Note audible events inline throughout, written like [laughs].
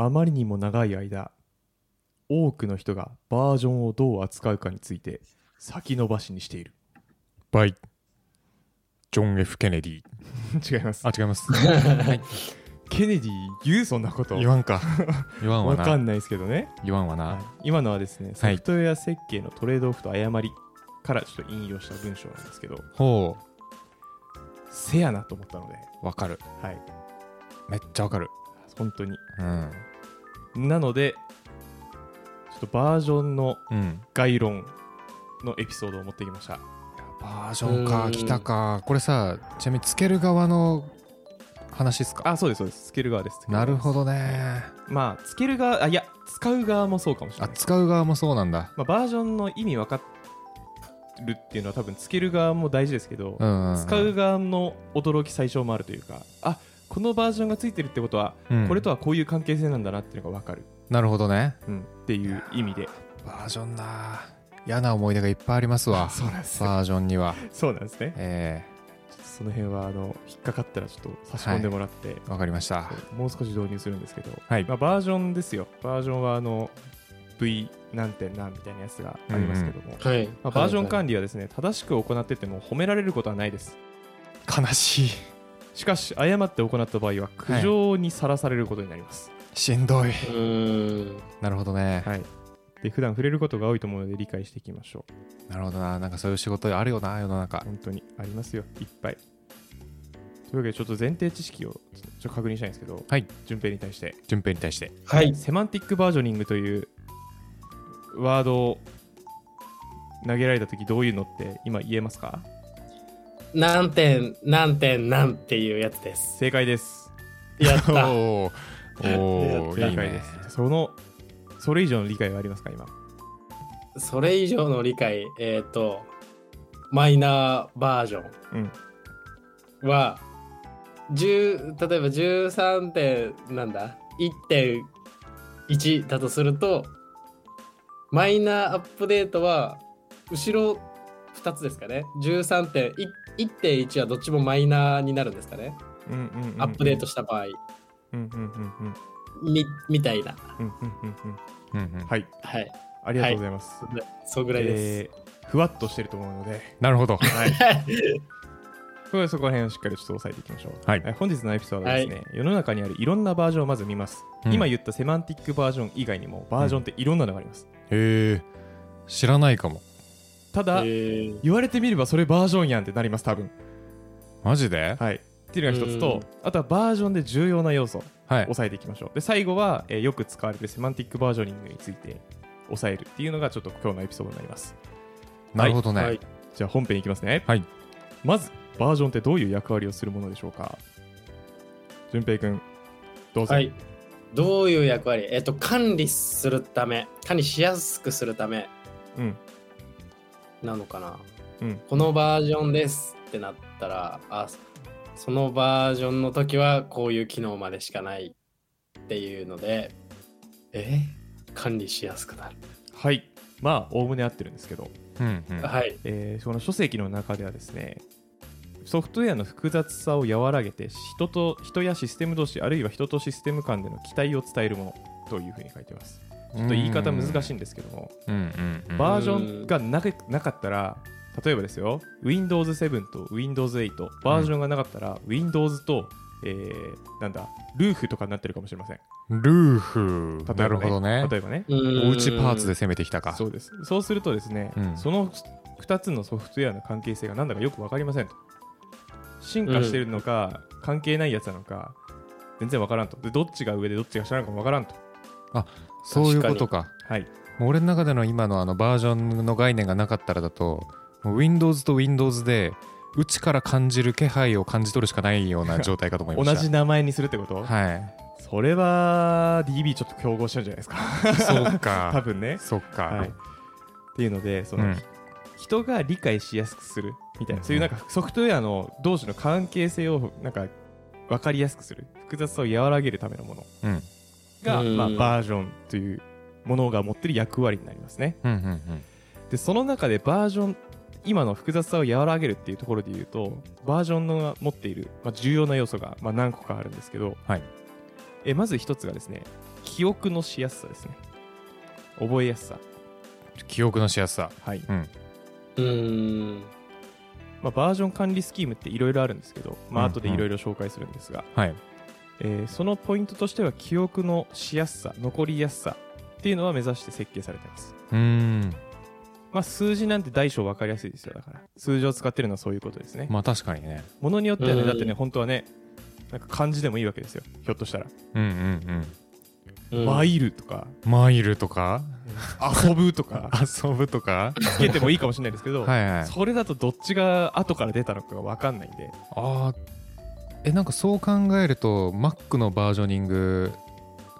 あまりにも長い間多くの人がバージョンをどう扱うかについて先延ばしにしている。バイジョン・ F・ ケネディ違います。あ違います。[laughs] はい。ケネディ言うそんなこと。言わんか。言わんわな。わかんないですけどね、言わんわな、はい。今のはですねソはい。フトウェア設計のトレードオフと誤りからちょっと引用した文章なんですけどほせやなと思ったので。うわかる。はい。めっちゃわかる。本当に。うんなのでちょっとバージョンのうん。概論のエピソードを持ってきました。バージョンか。うん。来たか。これさちなみにつける側の話ですか？あそうですそうです。つける側です。なるほどどね。まあつける側あいや使う側もそうかもしれない。あ使う側もそうなんだ。まあ、バージョンの意味分かるっていうのは多分つける側も大事ですけど、うんうん、うん、使う側の驚き最小もあるというかあこのバージョンがついてるってことは、うん。これとはこういう関係性なんだなっていうのが分かる、なるほどね。うん、っていう意味で。バージョンな嫌な思い出がいっぱいありますわ。[laughs] そうなんですよ。バージョンには。そうなんですね。えちょっとその辺はあの引っかかったらちょっと差し込んでもらって、えわかりました。もう少し導入するんですけど、はい。まあ、バージョンですよ。バージョンはあの V 何点何みたいなやつがありますけども、はい。まあ、バージョンはい。管理はですね、正しく行ってても褒められることはないです。悲しいしかし誤って行った場合は苦情にさらされることになります、しんどい。うーん。なるほどね、はい。で普段触れることが多いと思うので理解していきましょう。なるほどな。なんかそういう仕事あるよな世の中。本当にありますよ。いっぱい。というわけでちょっと前提知識をちょっと確認したいんですけどはい。順平に対して。順平に対して。はい。セマンティックバージョニングというワードを投げられた時どういうのって今言えますか？何点、何点、何っていうやつです。正解ですやった。[laughs] おーおーいいねそのそれ以上の理解はありますか今？それ以上の理解、えっ、と、マイナーバージョうんンは、10例えば13点、なんだ ?1.1 だとすると、マイナーアップデートは、後ろ2つですかね。13点、い1.1はどっちもマイナーになるんですかね。うんうんうんうん。アップデートした場合、うんうんうんうん。みみたいな。うんうんうんうん。うんうん。はい。はい。ありがとうございます、そうぐらいです。えーふわっとしてると思うので。なるほど。はい。[laughs] これそこら辺をしっかりちょっと押さえていきましょう。はい。え本日のエピソードはですね、世の中にあるいろんなバージョンをまず見ます、うん。今言ったセマンティックバージョン以外にもバージョンっていろんなのがあります。へえ知らないかもただ、えー言われてみればそれバージョンやんってなります、多分。マジで？はい。っていうのが一つうんと、あとはバージョンで重要な要素をはい押さえていきましょう。で、最後は、えーよく使われるセマンティックバージョニングについて押さえるっていうのがちょっと今日のエピソードになります。なるほどね、はい。じゃあ本編いきますね。はいまず、バージョンってどういう役割をするものでしょうか？淳平くん、どうぞ。はい。どういう役割？えっ、と、管理するため、管理しやすくするためうん。なのかな。うんこのバージョンですってなったら、あ、そのバージョンの時はこういう機能までしかないっていうので、え？管理しやすくなる。はい。まあ、おおむね合ってるんですけど、うんうんはい。えーその書籍の中ではですね、ソフトウェアの複雑さを和らげて、人と人やシステム同士、あるいは人とシステム間での期待を伝えるものというふうに書いてます。ちょっと言い方難しいんですけども、バージョンがなけなかったら、例えばですよ、Windows 7と Windows 8、バージョンがなかったら、Windows と、えーなんだ、ルーフとかになってるかもしれません。ルーフ例えばなるほどね例えばね。おうちパーツでで。攻めてきたかそうです。そうするとですね、うんその2つのソフトウェアの関係性が何だかよく分かりませんと。進化してるのか、関係ないやつなのか、全然分からんと。で、どっちが上でどっちが下なのかも分からんと。そういうことか。はい。もう俺の中での今のあのバージョンの概念がなかったらだともう Windows と Windows で内から感じる気配を感じ取るしかないような状態かと思いま同した。じ名前にするってこと、はい。それは DB ちょっと競合しちゃうんじゃないですか。そう [laughs] 多か分ね。そっか、はい。っていうので、その、うん。人が理解しやすくするみたいな、うん。そういうなんかソフトウェアの同士の関係性をなんか分かりやすくする。複雑さを和らげるためのもの。うんが、うん。まあ、バージョンというものが持ってる役割になりますね。うんうんうん。でその中でバージョン今の複雑さを和らげるっていうところで言うとバージョンの持っている、まあ、重要な要素が、まあ、何個かあるんですけど、はい。えまず一つがですね記憶のしやすさですね。覚えやすさ。記憶のしやすさ。はい、うん。うーん。まあ、バージョン管理スキームっていろいろあるんですけど、まあうん後でいろいろ紹介するんですが、はいえーそのポイントとしては記憶のしやすさ残りやすさっていうのは目指して設計されてます。うーん。まあ数字なんて大小分かりやすいですよだから。数字を使ってるのはそういうことですね。まあ確かにね。ものによってはねうん。だってね本当はねなんか漢字でもいいわけですよ。ひょっとしたら。うんうんうん。マイルとか。うんマイルとか？遊ぶとか。[laughs] 遊ぶとか？つけてもいいかもしれないですけど、はいはい。それだとどっちが後から出たのかが分かんないんで。あーえなんかそう考えると Mac のバージョニング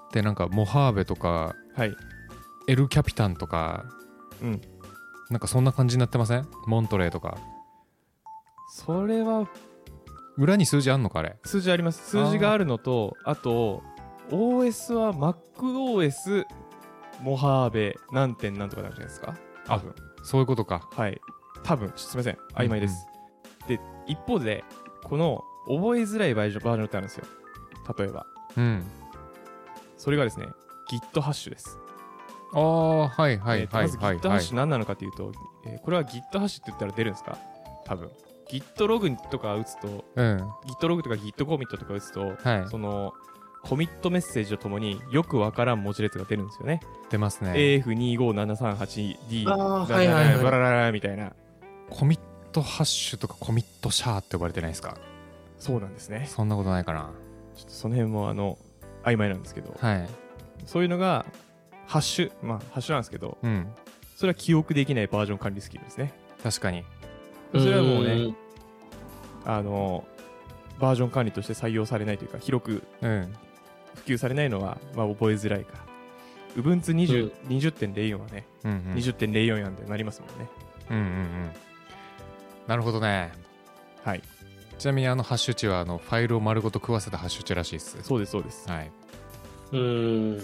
ってなんかモハーベとかはい。エルキャピタンとかうん。なんかそんな感じになってません？モントレーとか。それは裏に数字あんのかあれ？数字あります。数字があるのとあと OS は MacOS モハーベ何点なんとかなるじゃないですか？多分。そういうことか。はい。多分。すみません。曖昧です、で一方でこの覚えづらいバージョンバージョンってあるんですよ。例えば。うん。それがですね Git ハッシュです。ああはいはいえーとまずはいはい。Git ハはいッシュ何なのかというと、えーこれは Git ハッシュって言ったら出るんですか？多分。Git ログとか打つとうん。Git ログとか Git コミットとか打つとはい。そのコミットメッセージとともによくわからん文字列が出るんですよね。出ますね。AF25738D あーはいはいはいバラララみたいな。コミットハッシュとかコミットシャーって呼ばれてないですかそうなんですね。そんなことないかな。ちょっとその辺もあの曖昧なんですけど、はい。そういうのがハッシュ、まあハッシュなんですけど、うん。それは記憶できないバージョン管理スキルですね。確かに。それはもうね、ん。あの、バージョン管理として採用されないというか、広くうん。普及されないのは、まあ、覚えづらいか。ら。Ubuntu20 20.04はね、うんうん。20.04やんでなりますもんね。うんうんうん。なるほどね。はい。ちなみにあのハッシュ値はあのファイルを丸ごと食わせたハッシュ値らしいですそうです、そうです。はいうん。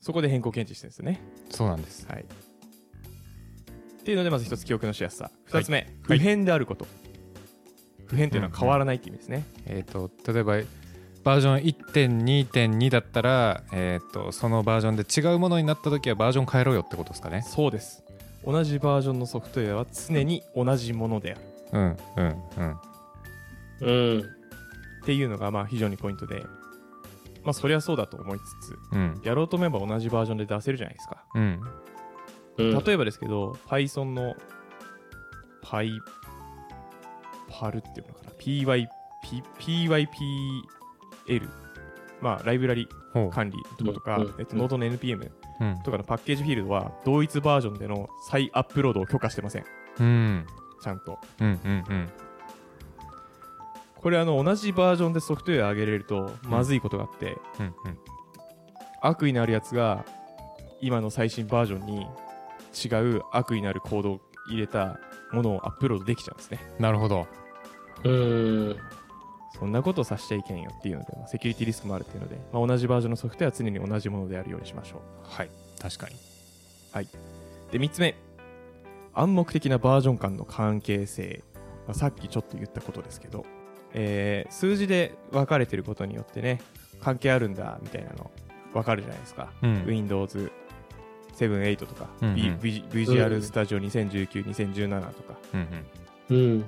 そこで変更検知してるんですよね。そうなんですはい。っていうので、まず一つ記憶のしやすさ。二つ目、はい不変であること。不変っていうのは変わらないって意味ですね。えっ、と例えばバージョン1.2.2だったら、えー、とそのバージョンで違うものになった時はバージョン変えろよってことですかねそうです。同じバージョンのソフトウェアは常に同じものである。うんうんうんうん。っていうのがまあ非常にポイントで、まあそりゃそうだと思いつつ、うんやろうと思えば同じバージョンで出せるじゃないですか。うんうん。例えばですけど、Python の Py、パルっていうのかな ?PY、P- PYPL、まあライブラリ管理とかとか、えっと、ノードの NPM うんとかのパッケージフィールドは同一バージョンでの再アップロードを許可してません。うんちゃんと。うんうんうんこれあの同じバージョンでソフトウェア上げれるとまずいことがあって、うんうん悪意のあるやつが今の最新バージョンに違う悪意のあるコードを入れたものをアップロードできちゃうんですね。なるほどうん。そんなことをさせちゃいけんよっていうので、まあセキュリティリスクもあるっていうので、まあ、同じバージョンのソフトウェアは常に同じものであるようにしましょう。はい確かにで、3つ目。暗黙的なバージョン間の関係性。まあさっきちょっと言ったことですけど、えー数字で分かれてることによってね、関係あるんだみたいなの分かるじゃないですか。うん Windows 7、8とか、うんうん V- V- Visual Studio 2019、2017とか。うんうんうん。っ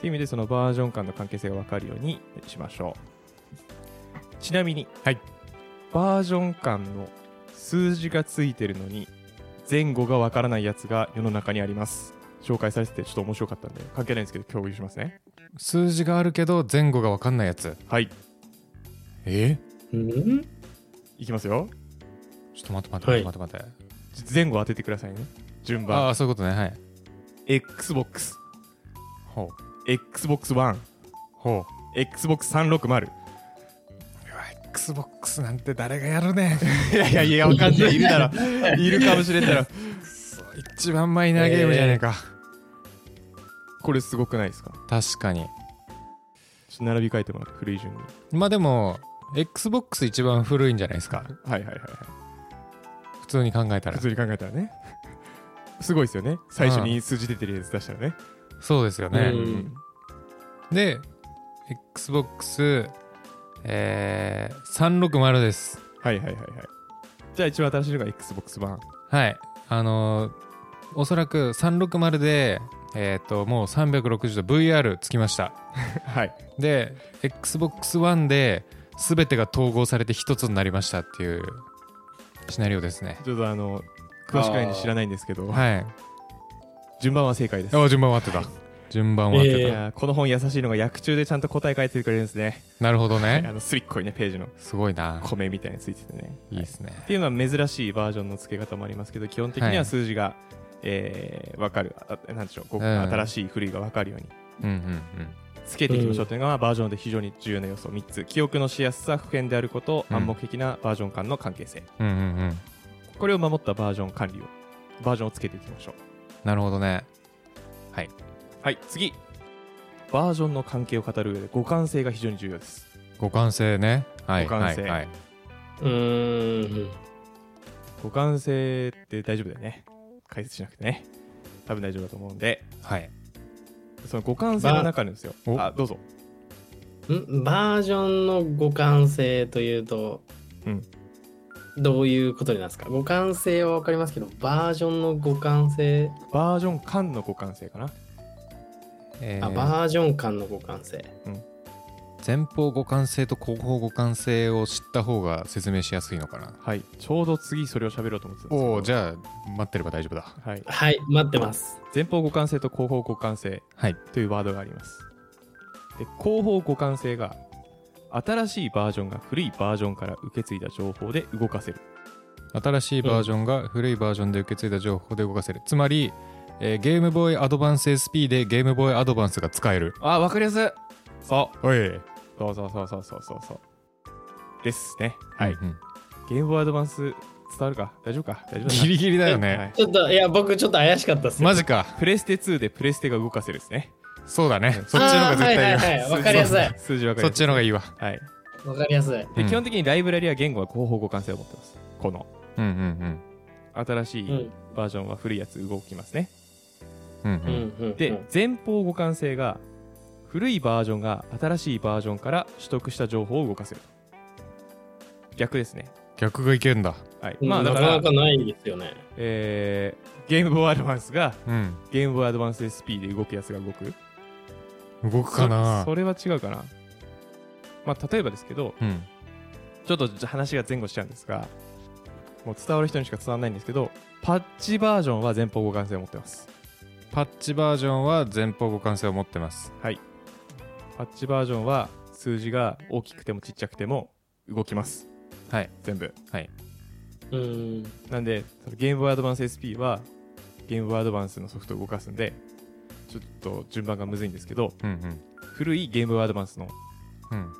ていう意味でそのバージョン間の関係性が分かるようにしましょう。ちなみに、はいバージョン間の数字がついてるのに前後が分からないやつが世の中にあります。紹介されててちょっと面白かったんで関係ないんですけど共有しますね。数字があるけど前後が分かんないやつはい、え？うん？いきますよ。ちょっと待って待って待って待って待って、前後当ててくださいね。順あ番。あそういうことねはい Xbox、ほう Xbox One、ほう Xbox 360。うわ XBOX なんて誰がやるね [laughs] いやいやいや、わかんない。いるだろ。いるかもしれんだろ。[laughs] 一番マイナーゲームじゃねえか、これすごくないですか？確かに。並び替えてもらって古い順に。まあでも XBOX 一番古いんじゃないですか？はいはいはいはい。普通に考えたら。普通に考えたらね。すごいですよね。最初に数字出てるやつ出したらね。そうですよね、うん。で XBOX えー、360です。はいはいはいはい。じゃあ一番新しいのが XBOX 版。はい。あのーおそらく360でえっ、ともう360度 VR つきました。[laughs] はい。で XBOX One で全てが統合されて一つになりましたっていうシナリオですね。ちょっとあの詳しくないんで知らないんですけどはい。順番は正解です。あ順番は合ってた。[laughs] 順番は合ってた、えーこの本優しいのが役中でちゃんと答え書いてくれるんですね。なるほど [laughs] あねの隅っこにねページの。すごいな。米みたいについててね。いいですね。っていうのは珍しいバージョンの付け方もありますけど基本的にははい。数字が、えー、分かるあなんでしょうごうん。新しい古いが分かるように。うんうんつけていきましょうというのが、バージョンで非常に重要な要素3つ記憶のしやすさ普遍であること、うん。暗黙的なバージョン間の関係性。うんうんうん。うんこれを守ったバージョン管理をバージョンをつけていきましょう。なるほどね。はい。次。バージョンの関係を語る上で互換性が非常に重要です。互換性ね。はい互換性。はい、はい、うーん。互換性って大丈夫だよね解説しなくてね。多分大丈夫だと思うんで。はい。その互換性の中にですよ。お。あどうぞ。ん？バージョンの互換性というと、うん。どういうことになるんですか？互換性は分かりますけど、バージョンの互換性、バージョン間の互換性かな。えー。あ、バージョン間の互換性。前方互換性と後方互換性を知った方が説明しやすいのかな。はい。ちょうど次それを喋ろうと思ってたんですけど。おおじゃあ待ってれば大丈夫だ。はい、はい、待ってます。前方互換性と後方互換性はい。というワードがあります。で後方互換性が新しいバージョンが古いバージョンから受け継いだ情報で動かせる。新しいバージョンが古いバージョンで受け継いだ情報で動かせる。つまり、えーゲームボーイアドバンス SP でゲームボーイアドバンスが使える。あわかりやすい。そう。おい。そうそうそうそうそうそうそうですね。はい、うんうん。ゲームボーイアドバンス伝わるか？大丈夫か？大丈夫ギリギリだよね、はい。ちょっと、いや、僕ちょっと怪しかったっすよ。マジか。プレステ2でプレステが動かせるですね。そうだね。そっちの方が絶対いいはいはいはい。わかりやすい。数字わかりやすい。そっちの方がいいわ。はい。わかりやすい。で、うん。基本的にライブラリは言語は後方互換性を持ってます。この。うんうん新しいうん。バージョンは古いやつ動きますね、うんうん。ううんん。うん。で、前方互換性が古いバージョンが新しいバージョンから取得した情報を動かせる逆ですね。逆がいけんだ。はい、うんまあだか、なからなかないですよね。えーゲームボーイアドバンスがうん。ゲームボーイアドバンス SP で動くやつが動く。動くかな？そそれは違うかな。まあ例えばですけどうん。ちょっと話が前後しちゃうんですがもう伝わる人にしか伝わらないんですけどパッチバージョンは前方互換性を持ってます。パッチバージョンは前方互換性を持ってます。はい。パッチバージョンは数字が大きくてもちっちゃくても動きますはい。全部。はい。うん。なんでそのゲームボーイアドバンス SP はゲームボーイアドバンスのソフトを動かすんでちょっと順番がむずいんですけどうんうん。古いゲームボーイアドバンスのうん。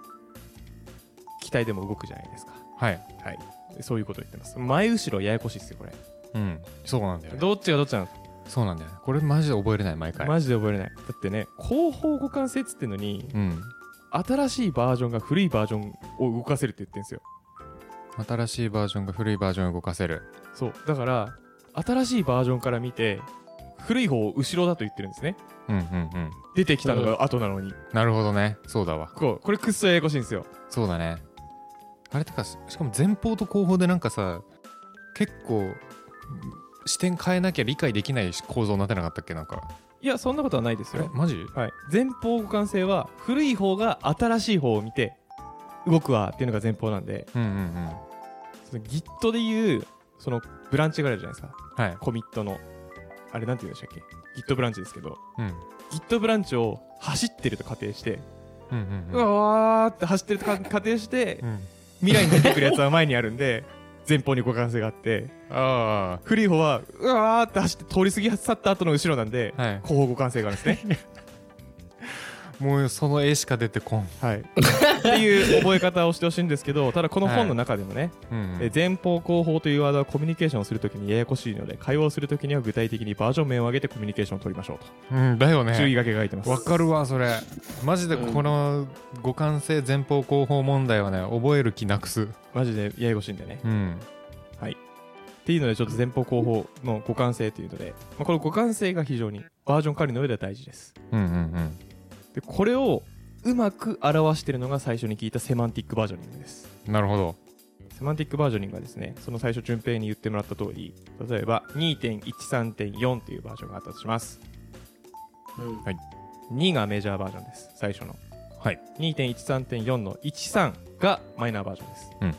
機体でも動くじゃないですか。はい。はい。でそういうことを言ってます。前後ろややこしいですよこれ。うん。そうなんだよね。どっちがどっちなのそうなんだよね。これマジで覚えれない毎回。マジで覚えれない。だってね後方互換性っつってんのにうん。新しいバージョンが古いバージョンを動かせるって言ってんですよ新しいバージョンが古いバージョンを動かせる。そう。だから新しいバージョンから見て古い方を後ろだと言ってるんですね。うんうんうん。出てきたのが後なのに、なるほどね。そうだわ。こうこれくっそややこしいんですよ。そうだね。あれてかししかも前方と後方でなんかさ結構視点変えなきゃ理解できない構造になってなかったっけ？なんか。いやそんなことはないですよ、えマジ？はい、前方互換性は古い方が新しい方を見て動くわっていうのが前方なんで。うんうんうんその Git でいうそのブランチがあるじゃないですか。はい。コミットの。あれなんて言うんでしたっけ？Git ブランチですけど。うん。Git ブランチを走ってると仮定して、うんううん。わーって走ってるとか [laughs] 仮定してうん。未来に出てくるやつは前にあるんで前方に互換性があって。あ古い方はうわーって走って通り過ぎ去った後の後ろなんであはい。後方互換性があるんですね [laughs] もうその絵しか出てこん。はい。っていう覚え方をしてほしいんですけどただこの本の中でもね、うんうん。え前方後方というワードはコミュニケーションをするときにややこしいので会話をするときには具体的にバージョン名を上げてコミュニケーションを取りましょうと、うんだよね。注意書きが書いてます。わかるわそれ。マジでこの互換性前方後方問題はね覚える気なくす。マジでややこしいんでね。うん。っていうのでちょっと前方後方の互換性というので、まあ、この互換性が非常にバージョン管理の上では大事です。うんうんうんでこれをうまく表しているのが最初に聞いたセマンティックバージョニングです。なるほど。セマンティックバージョニングはですねその最初順平に言ってもらった通り例えば2.13.4というバージョンがあったとします。うん。2がメジャーバージョンです最初の。はい。2.13.4の13がマイナーバージョンです、うん。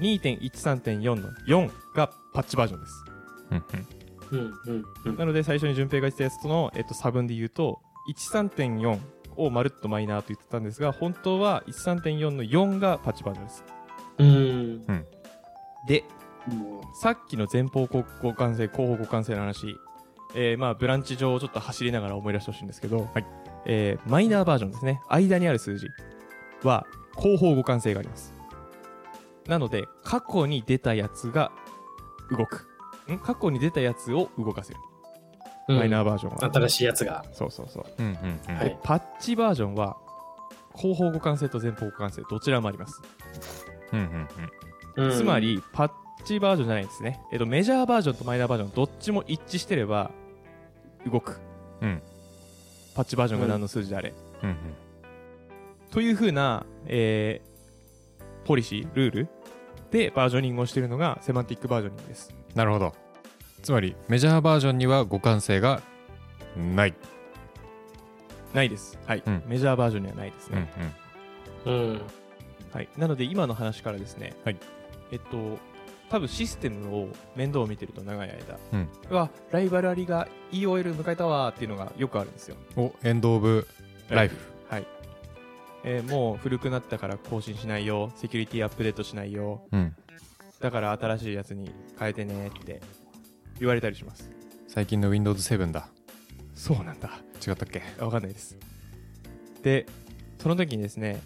で2.13.4の4がパッチバージョンです。うんうん。うんうんうん。なので最初に順平が言ってたやつとの、えっと、差分で言うと13.4をまるっとマイナーと言ってたんですが本当は13.4の4がパッチバージョンです。うん。でもさっきの前方互換性後方互換性の話、えーまあブランチ上をちょっと走りながら思い出してほしいんですけど、はい。えーマイナーバージョンですね。間にある数字は後方互換性があります。なので過去に出たやつが動く。ん？過去に出たやつを動かせる、うマイナーバージョンは。新しいやつが。そうそうそう。うんうんうん。はい。でパッチバージョンは後方互換性と前方互換性どちらもあります、うんうんうん。つまりパッチバージョンじゃないんですね、えっと、メジャーバージョンとマイナーバージョンどっちも一致してれば動く。うん。パッチバージョンが何の数字であれ、うんうん。というふうな、えーポリシールールでバージョニングをしているのがセマンティックバージョニングです。なるほどつまりメジャーバージョンには互換性がない。ないです。はい、うん。メジャーバージョンにはないですうんね、うん。はい、なので今の話からですね、はい。えっと多分システムを面倒を見てると長い間、うん。うわライバラリが EOL 迎えたわーっていうのがよくあるんですよ。うんおエンド・オブ・ライフはい、えーもう古くなったから更新しないよ。セキュリティアップデートしないよ。うん。だから新しいやつに変えてねって言われたりします。最近の Windows7 だ。そうなんだ。違ったっけ？わかんないです。でその時にですね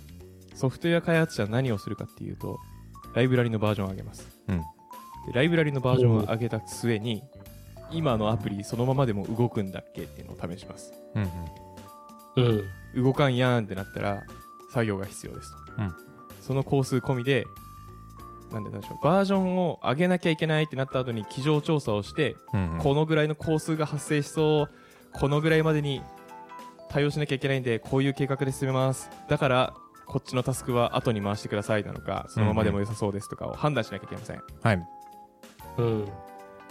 ソフトウェア開発者は何をするかっていうとライブラリのバージョンを上げます。うん。でライブラリのバージョンを上げた末に今のアプリそのままでも動くんだっけっていうのを試します。うんうん。うん。動かんやんってなったら作業が必要ですと、うん。その工数込みでなんでなんでしょうバージョンを上げなきゃいけないってなった後に机上調査をして、うんうん。このぐらいの工数が発生しそうこのぐらいまでに対応しなきゃいけないんでこういう計画で進めます。だからこっちのタスクは後に回してくださいなのかそのままでも良さそうですとかを判断しなきゃいけません、はい。うん。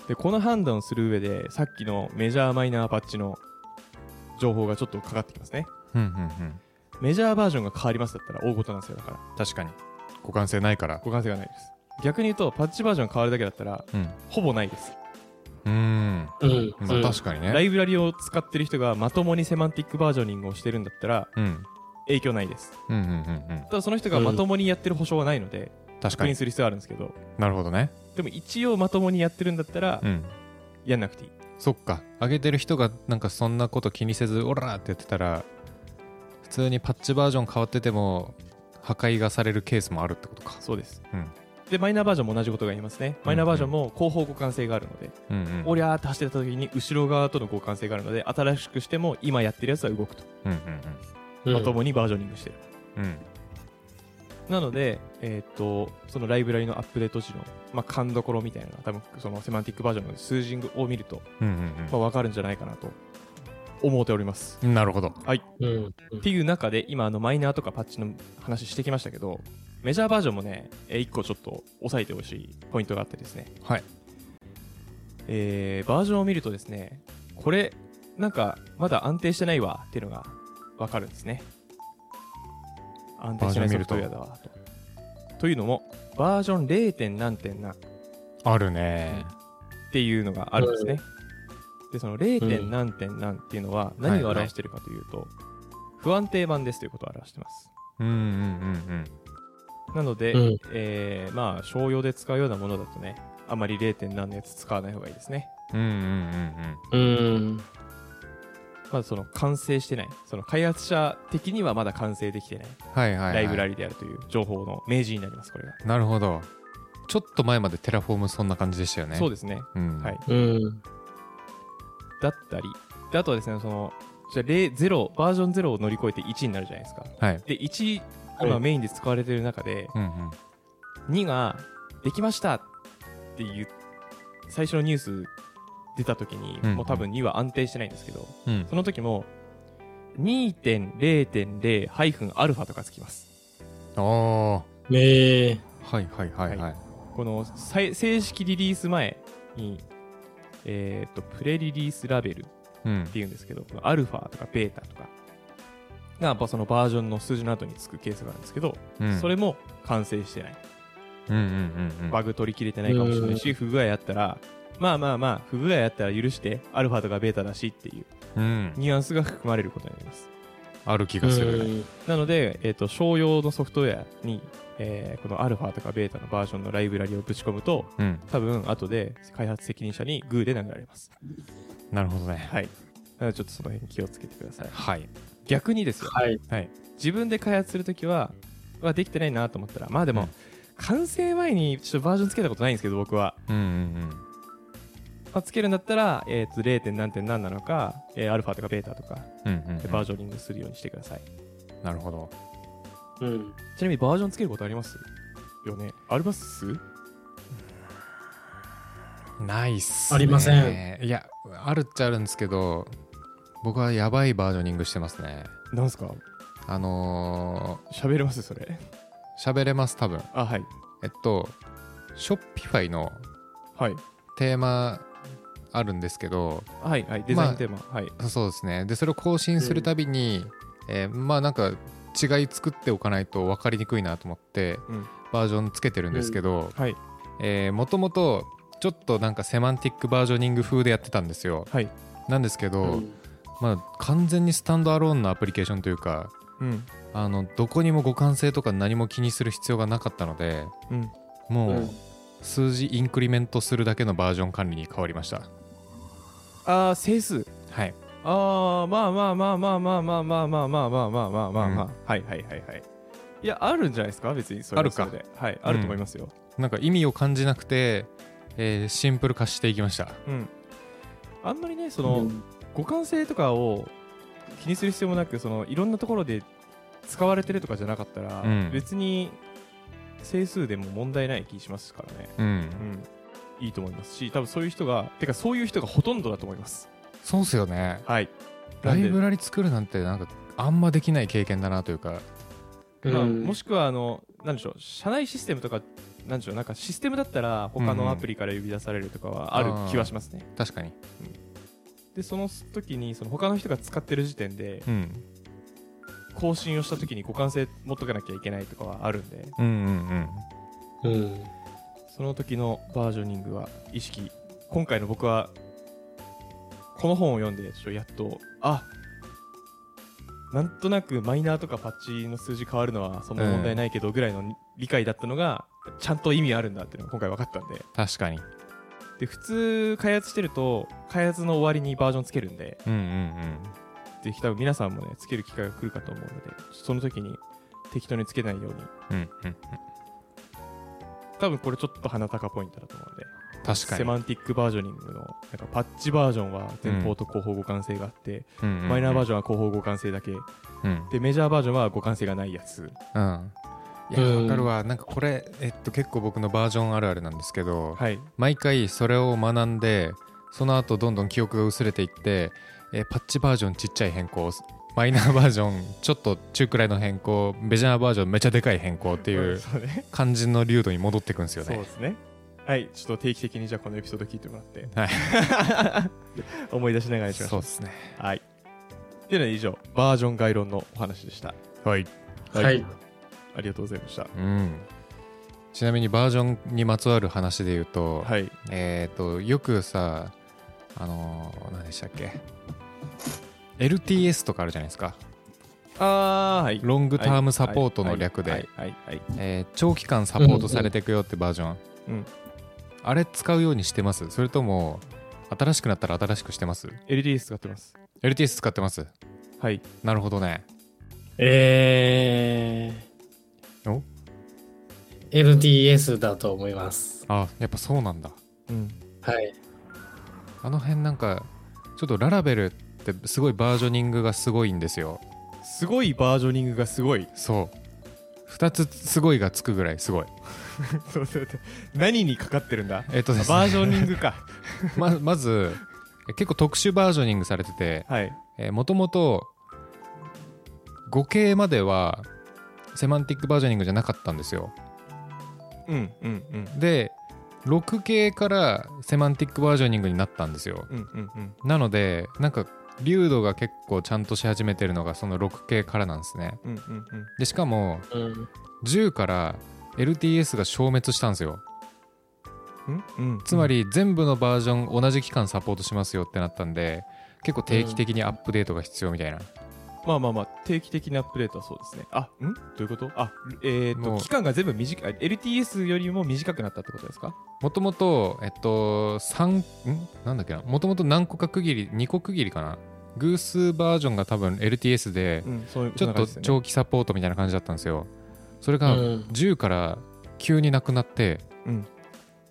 でこの判断をする上でさっきのメジャーマイナーパッチの情報がちょっとかかってきますね。うんうんうん。メジャーバージョンが変わりますだったら大事なんですよだから。確かに互換性ないから。互換性がないです。逆に言うとパッチバージョン変わるだけだったらうん。ほぼないです、うーん。うん。まあ確かにね。ライブラリを使ってる人がまともにセマンティックバージョニングをしてるんだったらうん。影響ないです。うんうんうんうん。ただその人がまともにやってる保証はないので、確かに。する必要はあるんですけど。なるほどね。でも一応まともにやってるんだったら、うんやんなくていい。そっか。上げてる人がなんかそんなこと気にせずオラーってやってたら普通にパッチバージョン変わってても破壊がされるケースもあるってことか。そうです、うん。でマイナーバージョンも同じことが言えますね。マイナーバージョンも後方互換性があるので、うんうん。おりゃーって走ってた時に後ろ側との互換性があるので新しくしても今やってるやつは動くと、うんうんうん。まともにバージョニングしてる。うん。うんなので、えーっとそのライブラリのアップデート時の、まあ、勘どころみたいなのが多分そのセマンティックバージョンの数字を見ると、うんまあ、分かるんじゃないかなと思っております。うんなるほど。うん。っていう中で今あのマイナーとかパッチの話してきましたけどメジャーバージョンもね1個ちょっと押さえてほしいポイントがあってですね。はい。えーバージョンを見るとですねこれなんかまだ安定してないわっていうのが分かるんですね。安定してないソフトウェアだわと。と。いうのもバージョン 0. 点何点何あるね。っていうのがあるんですね。で、その 0. 点何点何っていうのは何を表しているかというと、不安定版ですということを表しています。うんうんうんなので、うんえーまあ、商用で使うようなものだとね、あまり 0. 点何のやつ使わない方がいいですね。うんうんうんうんまずその完成してない、その開発者的にはまだ完成できてない、うんはいはい、はい、ライブラリであるという情報の明示になります、これが。なるほどちょっと前まで Terraform そんな感じでしたよねでそうですね。す、うん、はいうんだったり、であとはですね、その、じゃあ0、0バージョン0を乗り越えて1になるじゃないですか。はい。で、1、はい。今メインで使われている中で、うんうん。2ができましたっていう最初のニュース出た時に、うんもう多分2は安定してないんですけどうん。その時も 2.0.0- アルファとかつきます。おー。ええはいはいはい。はい。このさい正式リリース前に、えー、とプレリリースラベルっうんていうんですけど、このアルファとかベータとかがやっぱそのバージョンの数字の後につくケースがあるんですけど、うん。それも完成してない。うんうんうんうん。バグ取り切れてないかもしれないし、不具合あったら、まあまあまあ、不具合あったら許して、アルファとかベータだしっていううん。ニュアンスが含まれることになります。ある気がするねなので、えー、と商用のソフトウェアに、えーこのアルファとかベータのバージョンのライブラリをぶち込むと、うん多分後で開発責任者にグーで殴られます。なるほどねはい。なのでちょっとその辺気をつけてください。はい逆にですよ、はい。はい、自分で開発するときは、はできてないなと思ったら、まあでも、うん完成前にちょっとバージョンつけたことないんですけど、僕は。うんうんまあ、つけるんだったら、えー、と 0. 何点何なのか、えーアルファとかベータとか、うんうんうんでバージョニングするようにしてください。なるほどうん。ちなみにバージョンつけることあります？よねあります？ないっすねありませんいやあるっちゃあるんですけど僕はやばいバージョニングしてますねなんすか？あの喋れますそれ？ー喋れます多分あ、はい。えっと Shopify のはい。テーマあるんですけどはい、はい。デザインテーマ。はい。そうですねでそれを更新するたびに、えーまあなんか違い作っておかないと分かりにくいなと思ってうん。バージョンつけてるんですけどはい。もともとちょっとなんかセマンティックバージョニング風でやってたんですよはい。なんですけど、うんまあ完全にスタンドアローンのアプリケーションというかうん。あのどこにも互換性とか何も気にする必要がなかったのでうん。もううん数字インクリメントするだけのバージョン管理に変わりましたあー、整数。はいああ、まあまあまあまあまあまあまあまあまあまあまあまあまあまあ。はいはいはいはい。いや、あるんじゃないですか？別にそれはそれで。はい。あると思いますよ。なんか意味を感じなくて、えーシンプル化していきましたうん。あんまりね、その、うん互換性とかを気にする必要もなくそのいろんなところで使われてるとかじゃなかったら、うん別に整数でも問題ない気しますからね、うんうん、いいと思いますし多分そういう人がてかそういう人がほとんどだと思います。そうっすよね。はい。ライブラリ作るなんてなんかあんまできない経験だなというか。まあうん。もしくはあのなんでしょう社内システムとかなんでしょうなんかシステムだったら他のアプリから呼び出されるとかはある気はしますね、確かに。でその時にその他の人が使ってる時点でうん。更新をした時に互換性持っとかなきゃいけないとかはあるんで。うんうんうん。うん。その時のバージョニングは意識今回の僕はこの本を読んでちょっとやっとあなんとなくマイナーとかパッチの数字変わるのはそんな問題ないけどぐらいの理解だったのがちゃんと意味あるんだっていうのが今回分かったんで。確かに。で普通開発してると開発の終わりにバージョンつけるんでうんうん。ぜひ多分皆さんもねつける機会が来るかと思うのでその時に適当につけないように。うんうんうん多分これちょっと鼻高ポイントだと思うので。確かに。セマンティックバージョニングのなんかパッチバージョンは前方と後方互換性があって、マイナーバージョンは後方互換性だけ。うん。でメジャーバージョンは互換性がないやつ。うん。いやうん。わかるわ。なんかこれえっと結構僕のバージョンあるあるなんですけどはい。毎回それを学んでその後どんどん記憶が薄れていって、えーパッチバージョンちっちゃい変更マイナーバージョンちょっと中くらいの変更メジャーバージョンめちゃでかい変更っていう感じの流度に戻ってくんですよね。そうですね。はい。ちょっと定期的にじゃあこのエピソード聞いてもらって。はい。[laughs] 思い出しながらにしましょそうですね。うはい。っていうので以上バージョン概論のお話でした。はい。はい。ありがとうございました。うん。ちなみにバージョンにまつわる話で言うと、はい。えっ、とよくさあのー何でしたっけ？LTS とかあるじゃないですか。あーはい。ロングタームサポートの略で、はいはいはいえー長期間サポートされていくよってバージョン、うんあれ使うようにしてます？それとも新しくなったら新しくしてます？LDS 使ってます。LTS 使ってます？はい。なるほどね。えお？ー、LDS だと思います。あやっぱそうなんだ。うん。はい。あの辺なんかちょっとララベルってすごいバージョニングがすごいんですよ。すごいバージョニングがすごい。そう。2つすごいがつくぐらいすごい。[laughs] そうそうそう。何にかかってるんだ？えっとですね。バージョニングか。[laughs] ままずえ結構特殊バージョニングされててはい。もともと5系まではセマンティックバージョニングじゃなかったんですよ。うんうんうん。で 6K からセマンティックバージョニングになったんですよ。うんうんうん。なのでなんか流度が結構ちゃんとし始めてるのがその 6K からなんですね。うんうんうん。でしかもうん10から LTS が消滅したんですよ。うんうん。つまり全部のバージョン同じ期間サポートしますよってなったんで結構定期的にアップデートが必要みたいな、まあまあまあ定期的なアップデートはそうですね。あん？どういうこと？あえっ、もう。と期間が全部短い。LTS よりも短くなったってことですか？もともとえっと3ん？なんだっけな？もともと何個か区切り2個区切りかな？偶数バージョンが多分 LTS でうんそういうちょっと長長期サポートみたいな感じだったんですよ。それがうん。10から急になくなってうん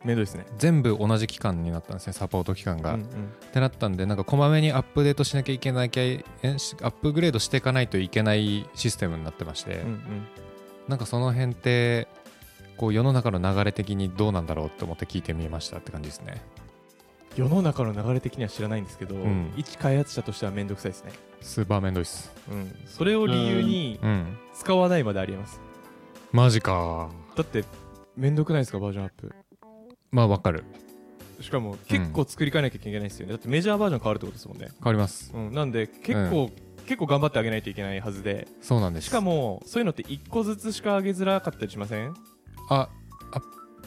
めんどいですね。全部同じ期間になったんですねサポート期間が、っうんうん。てなったんでなんかこまめにアップデートしなきゃいけなきゃえしアップグレードしていかないといけないシステムになってまして、うんうん。なんかその辺ってこう世の中の流れ的にどうなんだろうって思って聞いてみましたって感じですね。世の中の流れ的には知らないんですけど、ん。一開発者としてはめんどくさいですね、スーパーめんどいっす。うん、それを理由にうん。使わないまでありえます。マジかだってめんどくないですかバージョンアップまあわかる。しかも結構作り変えなきゃいけないですよね、だってメジャーバージョン変わるってことですもんね、変わります。うん、なんで結構、結構頑張ってあげないといけないはずで。そうなんです。しかもそういうのって1個ずつしか上げづらかったりしません？あアッ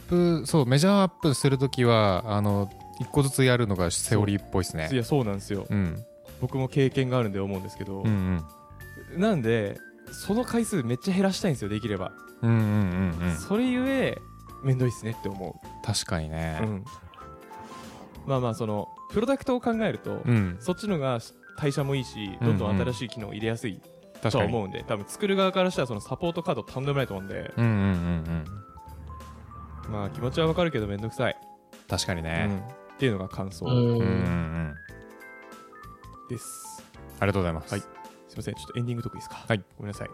プそうメジャーアップするときはあの一個ずつやるのがセオリーっぽいですね。いやそうなんですよ。うん。僕も経験があるんで思うんですけど、うんうん。なんでその回数めっちゃ減らしたいんですよできれば、うんうんうんうん。それゆえめんどいっすねって思確かにね。う、うん、まあまあそのプロダクトを考えると、うん。そっちのが代謝もいいしどんどん新しい機能を入れやすい確かに。とは思うんで、多分作る側からしたらそのサポートカードとんでもないと思うんで、うんうんうんうん。まあ気持ちはわかるけどめんどくさい、確かにうん。ね、っていうのが感想。うん。うんうんうん。です、ありがとうございます。はい。すいません。ちょっとエンディングトークいいですか？はい。ごめんなさい。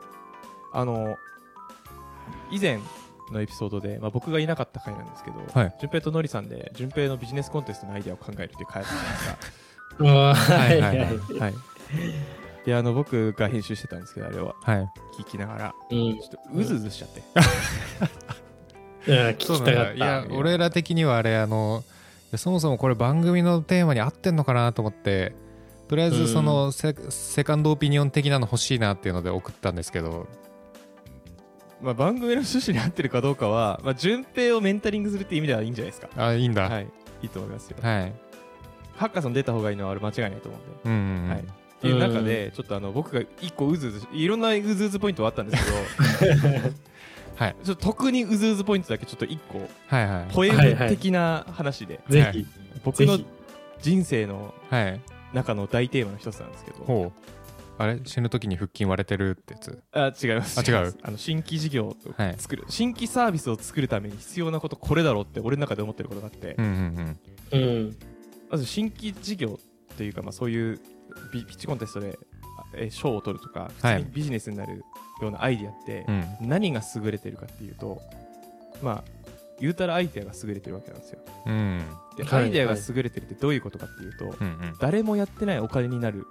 あの以前のエピソードで、まあ、僕がいなかった回なんですけど、はい。順平とのりさんで順平のビジネスコンテストのアイデアを考えるっていう回だった。じゃないですかうわはい。はい。はい。はい。で、あの、僕が編集してたんですけど、あれははい。聞きながら、うん。ちょっとうずうずしちゃって。[laughs] いや聞きたかった。いや俺ら的にはあれあのそもそもこれ番組のテーマに合ってんのかなと思ってとりあえずそのセ,、セカンドオピニオン的なの欲しいなっていうので送ったんですけどまあ、番組の趣旨に合ってるかどうかは、まあ、順平をメンタリングするっていう意味ではいいんじゃないですか。あいいんだ。は、はい。い。いいと思いますよ。はい、ハッカーさん出た方がいいのはあれ間違いないと思うんで。うんうんうん。はい。っていう中で、ちょっとあの、僕が一個うずうずし、いろんなうずうずポイントはあったんですけど、[laughs] はい。ちょっと特にうずうずポイントだけちょっと一個、はいはい。ポエム的な話で、ぜひ。僕のぜひ。人生のはい。中の大テーマの一つなんですけど、ほうあれ？死ぬ時に腹筋割れてるってやつ？あ違います。あ違う？あの新規事業をはい。作る、新規サービスを作るために必要なことこれだろうって俺の中で思ってることがあって、うんうんうん。まず新規事業っていうか、まあ、そういうビピッチコンテストで賞を取るとか普はい。通にビジネスになるようなアイディアってうん。うん何が優れてるかっていうとまあ言うたらアイデアが優れてるわけなんですよ。うん。で、はいアイデアが優れてるってどういうことかっていうと、うんうん。誰もやってないお金になる、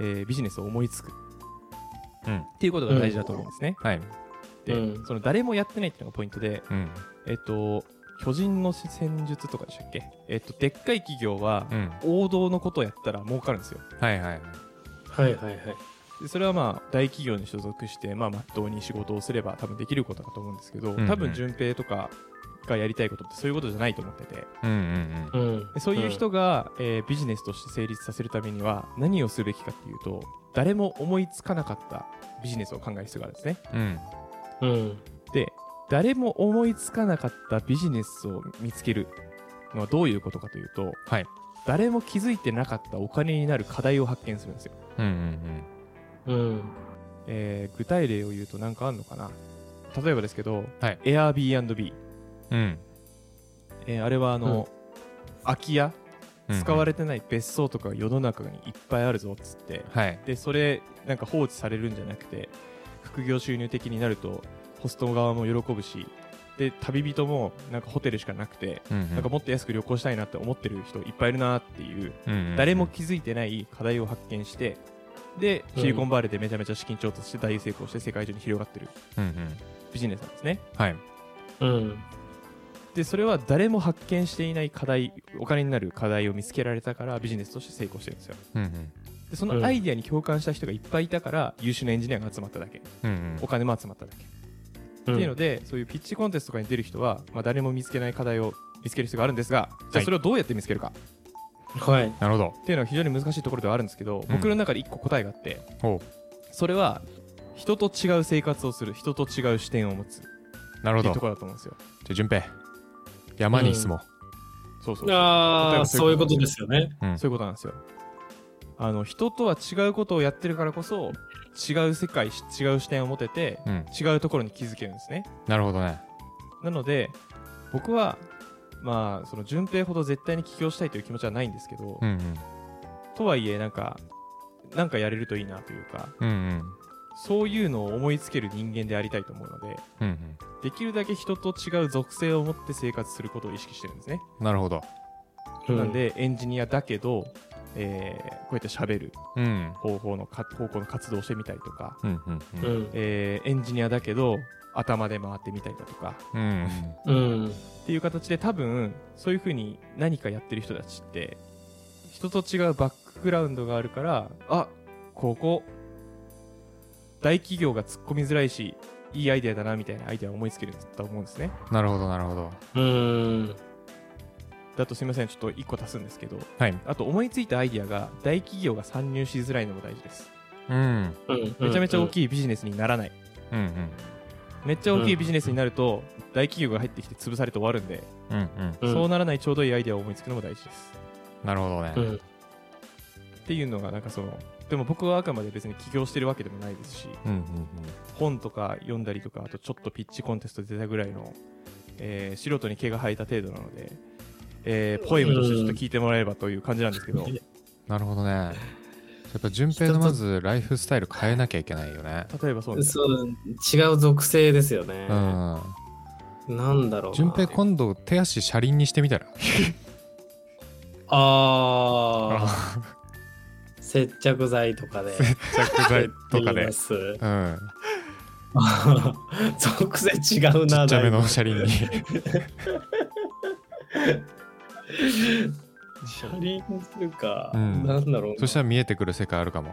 えービジネスを思いつく。うん。っていうことが大事だと思うんですね、はい。で、うん。その誰もやってないっていうのがポイントでうん。えっと巨人の戦術とかでしたっけ？えっとでっかい企業はうん。王道のことをやったら儲かるんですよ。はいはいはい。はいはいはい。でそれはまあ大企業に所属してまあまっとうに仕事をすれば多分できることだと思うんですけど、んうん。多分順平とかがやりたいことってそういうことじゃないと思ってて。うんうんうん。そういう人が、えービジネスとして成立させるためには何をすべきかっていうと誰も思いつかなかったビジネスを考える必要があるんですね。うん。うん。で誰も思いつかなかったビジネスを見つけるのはどういうことかというとはい。誰も気づいてなかったお金になる課題を発見するんですよ、うんうんうん。えー具体例を言うと何かあるのかな？例えばですけど、はい。Airbnb、うん。うんえーあれはあの、空き家？うん使われてない別荘とかが世の中にいっぱいあるぞっつって。はい。でそれなんか放置されるんじゃなくて副業収入的になるとホスト側も喜ぶしで旅人もなんかホテルしかなくて、うんうん。なんかもっと安く旅行したいなって思ってる人いっぱいいるなっていううんうん誰も気づいてない課題を発見してでシリコンバレーでめちゃめちゃ資金調達して大成功して世界中に広がってるうんうん。ビジネスなんですね。はい。うん。でそれは誰も発見していない課題お金になる課題を見つけられたからビジネスとして成功してるんですよ。うんうん。でそのアイディアに共感した人がいっぱいいたから優秀なエンジニアが集まっただけ。うんうん。お金も集まっただけ、っていうのでそういうピッチコンテストとかに出る人は、まあ、誰も見つけない課題を見つける必要があるんですがじゃあそれをどうやって見つけるか。はい。なるほど。っていうのは非常に難しいところではあるんですけど、僕の中で一個答えがあってほそれは人と違う生活をする人と違う視点を持つ。なるほど。ていうところだと思うんですよ。じゃあ順平山に住もそうそうそう。そういうこと。そういうことですよね。う、うん。そういうことなんですよ。あの人とは違うことをやってるからこそ違う世界違う視点を持ててうん、違うところに気づけるんですね。なるほどね。なので僕はまあその順平ほど絶対に起業したいという気持ちはないんですけど、うんうん。とはいえなんかなんかやれるといいなというかうんうんそういうのを思いつける人間でありたいと思うのでうんうん。できるだけ人と違う属性を持って生活することを意識してるんですね、なるほど。なんでエンジニアだけど、えーこうやって喋る。うん。方法のか方向の活動をしてみたりとか、うんうんううん。ん。えーエンジニアだけど頭で回ってみたりだとか。うん。うん。っていう形で多分そういうふうに何かやってる人たちって人と違うバックグラウンドがあるからあここ大企業が突っ込みづらいしいいアイデアだなみたいなアイデアを思いつけると思うんですね。なるほどなるほど。うん。だとすみません。ちょっと1個足すんですけどはい。あと思いついたアイデアが大企業が参入しづらいのも大事です。うん。うん。めちゃめちゃ大い。きいビジネスにならない。うんうん。めっちゃ大きいビジネスになると大企業が入ってきて潰されて終わるんで、うんうんうん。そうならないちょうどいいアイデアを思いつくのも大事です。なるほどね。うん。っていうのがなんかそのでも僕はあくまで別に起業してるわけでもないですしうんうん本とか読んだりとかあとちょっとピッチコンテスト出たぐらいの、えー素人に毛が生えた程度なので、えーポエムとしてちょっと聞いてもらえればという感じなんですけど、うん。なるほどね。やっぱ順平のまずライフスタイル変えなきゃいけないよね。例えばそうですそう、違う属性ですよね。うん。なんだろうな。順平今度手足車輪にしてみたら？ああ。[laughs] 接着剤とかで。接着剤とかで。うん。[laughs] 属性違うな、ちっちゃめの車輪に。[laughs] 車輪するか。うん。なんだろうな。そしたら見えてくる世界あるかも。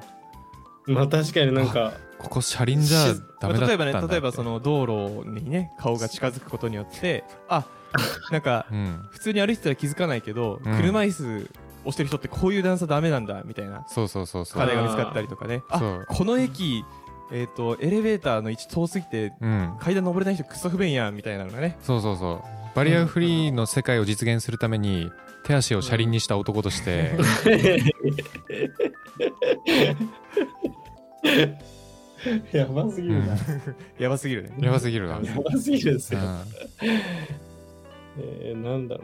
まあ確かになんか、ここ車輪じゃダメだまあ例えばったんだって。ね例えばその道路にね顔が近づくことによってあなんかうん。普通に歩いてたら気づかないけど、うん。車椅子押してる人ってこういう段差ダメなんだみたいな。そうそうそうそう。課題が見つかったりとかね。あそう。この駅えっ、とエレベーターの位置遠すぎてうん。階段登れない人クソ不便やんみたいなのがね。そうそうそう。バリアフリーの世界を実現するために手足を車輪にした男として、[laughs] やばすぎるな。[laughs] やばすぎるね。やばすぎるな、やばすぎるですよ。うん。えー、なんだろ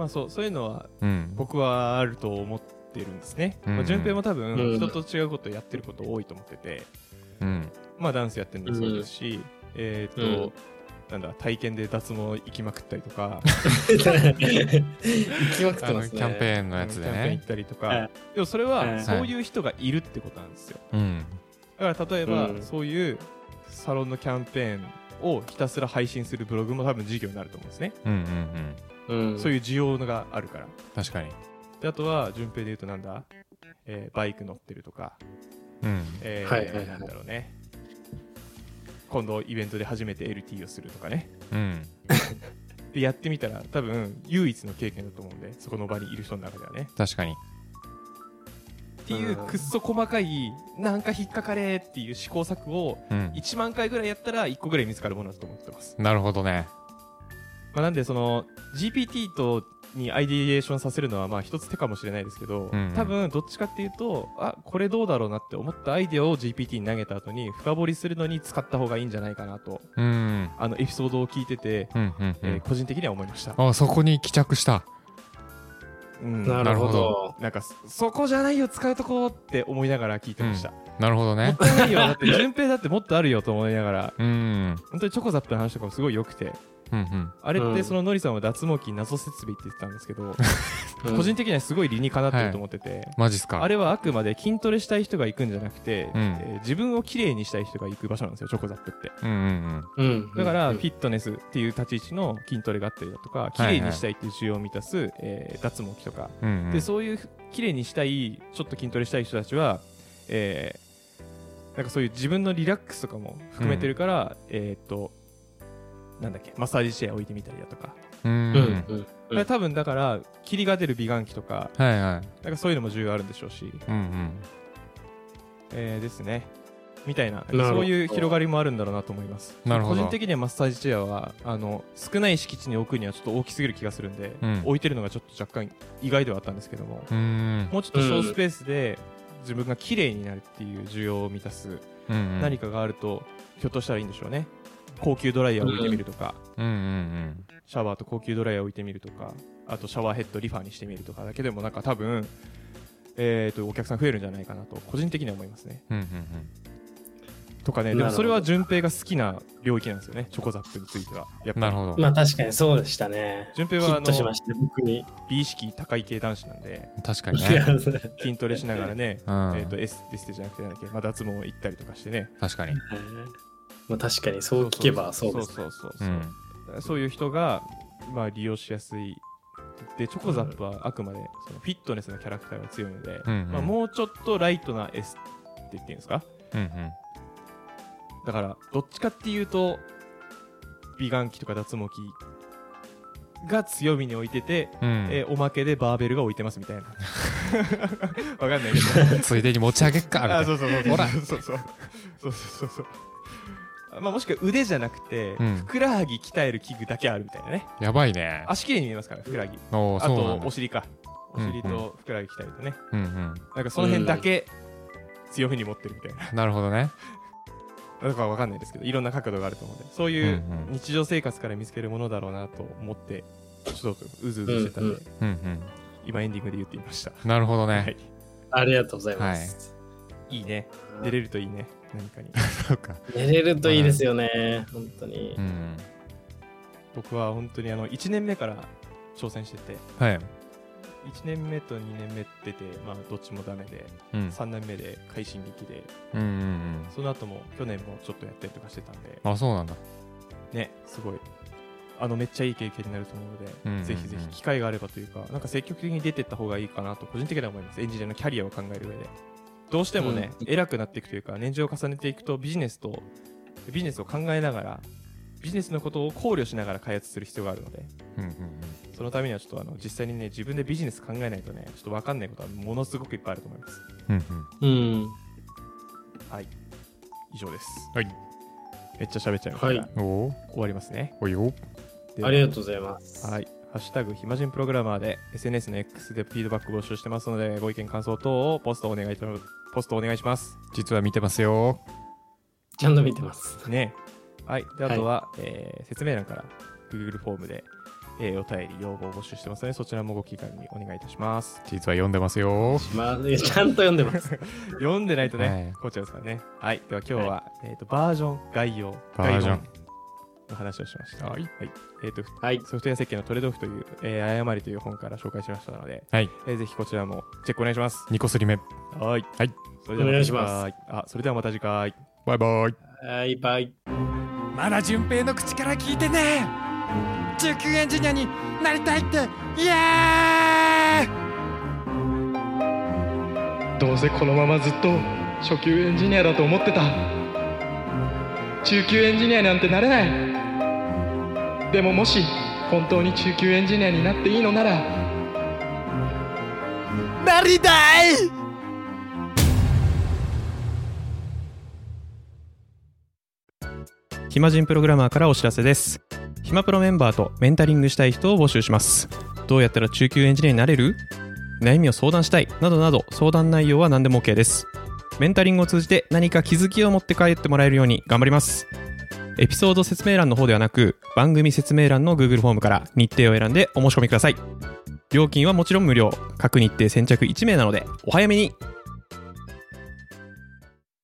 まあそうそういうのはうん、僕はあると思ってるんですね、うん。まあ、順平も多分うん。人と違うことやってること多いと思ってて、うん、まあダンスやってるのもそうですし、えっ、と、うん。なんだ体験で脱毛行きまくったりとか。[laughs] 行きまくってますね。キャンペーンのやつでね。キャンペーン行っ、たりとか、はい。でもそれははい。そういう人がいるってことなんですよ。うん、だから例えば、うん。そういうサロンのキャンペーンをひたすら配信するブログも多分事業になると思うんですね、うんうんうんうん。そういう需要があるから。確かに。であとは順平で言うとなんだ、えーバイク乗ってるとか、うん。えーはいはいはい。なんだろうね。今度イベントで初めて LT をするとかね。うん。[laughs] でやってみたら多分唯一の経験だと思うんでそこの場にいる人の中ではね。確かに。っていううんくっそ細かいなんか引っかかれっていう試行錯誤をうん。1万回ぐらいやったら1個ぐらい見つかるものだと思ってます、なるほどねまあ、なんでその GPT とにアイディエーションさせるのはまあ一つ手かもしれないですけど、うんうん。多分どっちかっていうとあこれどうだろうなって思ったアイデアを GPT に投げた後に深掘りするのに使った方がいいんじゃないかなとうん。あのエピソードを聞いてて、うんうんうえーん個人的には思いました、あそこに帰着した。うん。なるほど。なんかそそこじゃないよ使うとこって思いながら聞いてました、なるほどもっねたいないよ。だって [laughs] 順平だってもっとあるよと思いながら。うん。本当にチョコザップの話とかもすごい良くて。うんうん。あれっうん。てそのノリさんは脱毛器謎設備って言ってたんですけど、う [laughs] ん個人的にはすごい理にかなってると思ってて、マジっすか。あれはあくまで筋トレしたい人が行くんじゃなくて、うん。えー自分をきれいにしたい人が行く場所なんですよチョコザップって。うんうんうん。だから、うんフィットネスっていう立ち位置の筋トレがあったりだとかいきれいにしたいっていう需要を満たす、えー脱毛器とか、うんうん。うんでそういうきれいにしたいちょっと筋トレしたい人たちは、えーなんかそういう自分のリラックスとかも含めてるから、えーっとなんだっけマッサージチェア置いてみたりだとか、うん。うん多分だから霧が出る美顔器とかはいはい。なんかそういうのも重要あるんでしょうし、うんうん。えーですね。みたいななそういう広がりもあるんだろうなと思います。なるほど。個人的にはマッサージチェアはあの少ない敷地に置くにはちょっと大きすぎる気がするんで、うん。置いてるのがちょっと若干意外ではあったんですけども、うーん。もうちょっと小スペースで自分が綺麗になるっていう需要を満たすうんうん。何かがあると、ひょっとしたらいいんでしょうね。高級ドライヤーを置いてみるとか、うんうんシャワーと高級ドライヤーを置いてみるとか。あとシャワーヘッドリファーにしてみるとかだけでもなんか多分えー、とお客さん増えるんじゃないかなと個人的には思いますね。うんうんとかねでもそれは順平が好きな領域なんですよねチョコザップについては。やっぱなるほど。まあ確かにそうでしたね。順平はあヒットしまのした僕に。美意識高い系男子なんで。確かにね。筋トレしながらねうん。えー、とエスエステじゃなくてなんだっけ、まあ、脱毛行ったりとかしてね。確かに。まあ確かにそう聞けばそうですそうそうそううそう。ん。そういう人が、まあ、利用しやすい。でチョコザップはあくまでそのフィットネスのキャラクターが強いので、うんうん。まあ、もうちょっとライトなエスって言っていいんですか？うんうんだからどっちかっていうと美顔器とか脱毛器が強みに置いてて、うん。えーおまけでバーベルが置いてますみたいな。[laughs] わかんないけど。[laughs] ついでに持ち上げっかみたいな。あそうそうそう。ほら。そうそうそう。そうそうまあ、もしくは腕じゃなくて、うん。ふくらはぎ鍛える器具だけあるみたいなね。やばいね。足綺麗に見えますからふくらはぎあとお尻か。お尻とふくらはぎ鍛えるとね、うんうん。なんかその辺だけ強みに持ってるみたいな。なるほどねだからわかんないですけどいろんな角度があると思うのでそういううんうん。日常生活から見つけるものだろうなと思ってちょっとうずうずしてたんで、うんうん。うん今エンディングで言ってみました、なるほどね、はい、ありがとうございます、い。いね。出れるといいね。何かに。[laughs] そうか。寝れるといいですよね。本当に。うん。僕は本当にあの1年目から挑戦しててはい1年目と2年目出てまあどっちもダメでうん。3年目で快進撃でうんうんその後も去年もちょっとやったりとかしてたんでうんあそうなんだ。ねすごい。あのめっちゃいい経験になると思うので、うんうんうん。ぜひぜひ機会があればというかなんか積極的に出てった方がいいかなと個人的には思います。エンジニアのキャリアを考える上で。どうしてもね、偉くなっていくというか年次を重ねていくとビジネスとビジネスを考えながらビジネスのことを考慮しながら開発する必要があるので。うんうんそのためにはちょっとあの実際にね自分でビジネス考えないとねちょっと分かんないことはものすごくいっぱいあると思います。うんうん。うん。はい。以上です。はい。めっちゃ喋っちゃいました。が、はい。終わりますね。おいよありがとうございます。はい。ハッシュタグ暇人プログラマーで SNS の X でフィードバック募集してますので、ご意見、感想等をポストお願いとポストお願いします。実は見てますよ。ちゃんと見てます。ね。はい。で、あとは、えー説明欄から Google フォームで、えーお便り、要望を募集してますので、そちらもご気軽にお願いいたします。実は読んでますよまあちゃんと読んでます [laughs] 読んでないとね、はいこっちゃですからね。はい。では今日は、えー、とバージョン概要、バージョンの話をしました。はいえーとはいソフトウェア設計のトレードオフという、えー誤りという本から紹介しましたので、はいえーぜひこちらもチェックお願いします。2個すり目はい。はい。それではまた次お願いします回。あ、それではまた次回。バイバイはいバイまだ順平の口から聞いてね中級エンジニアになりたいって。イエーイ。どうせこのままずっと初級エンジニアだと思ってた。中級エンジニアなんてなれない。でももし本当に中級エンジニアになっていいのなら。なりたい。暇人プログラマーからお知らせです。暇プロメンバーとメンタリングしたい人を募集します。どうやったら中級エンジニアになれる？悩みを相談したいなどなど相談内容は何でも OK です。メンタリングを通じて何か気づきを持って帰ってもらえるように頑張ります。エピソード説明欄の方ではなく番組説明欄の Google フォームから日程を選んでお申し込みください。料金はもちろん無料。各日程先着1名なのでお早めに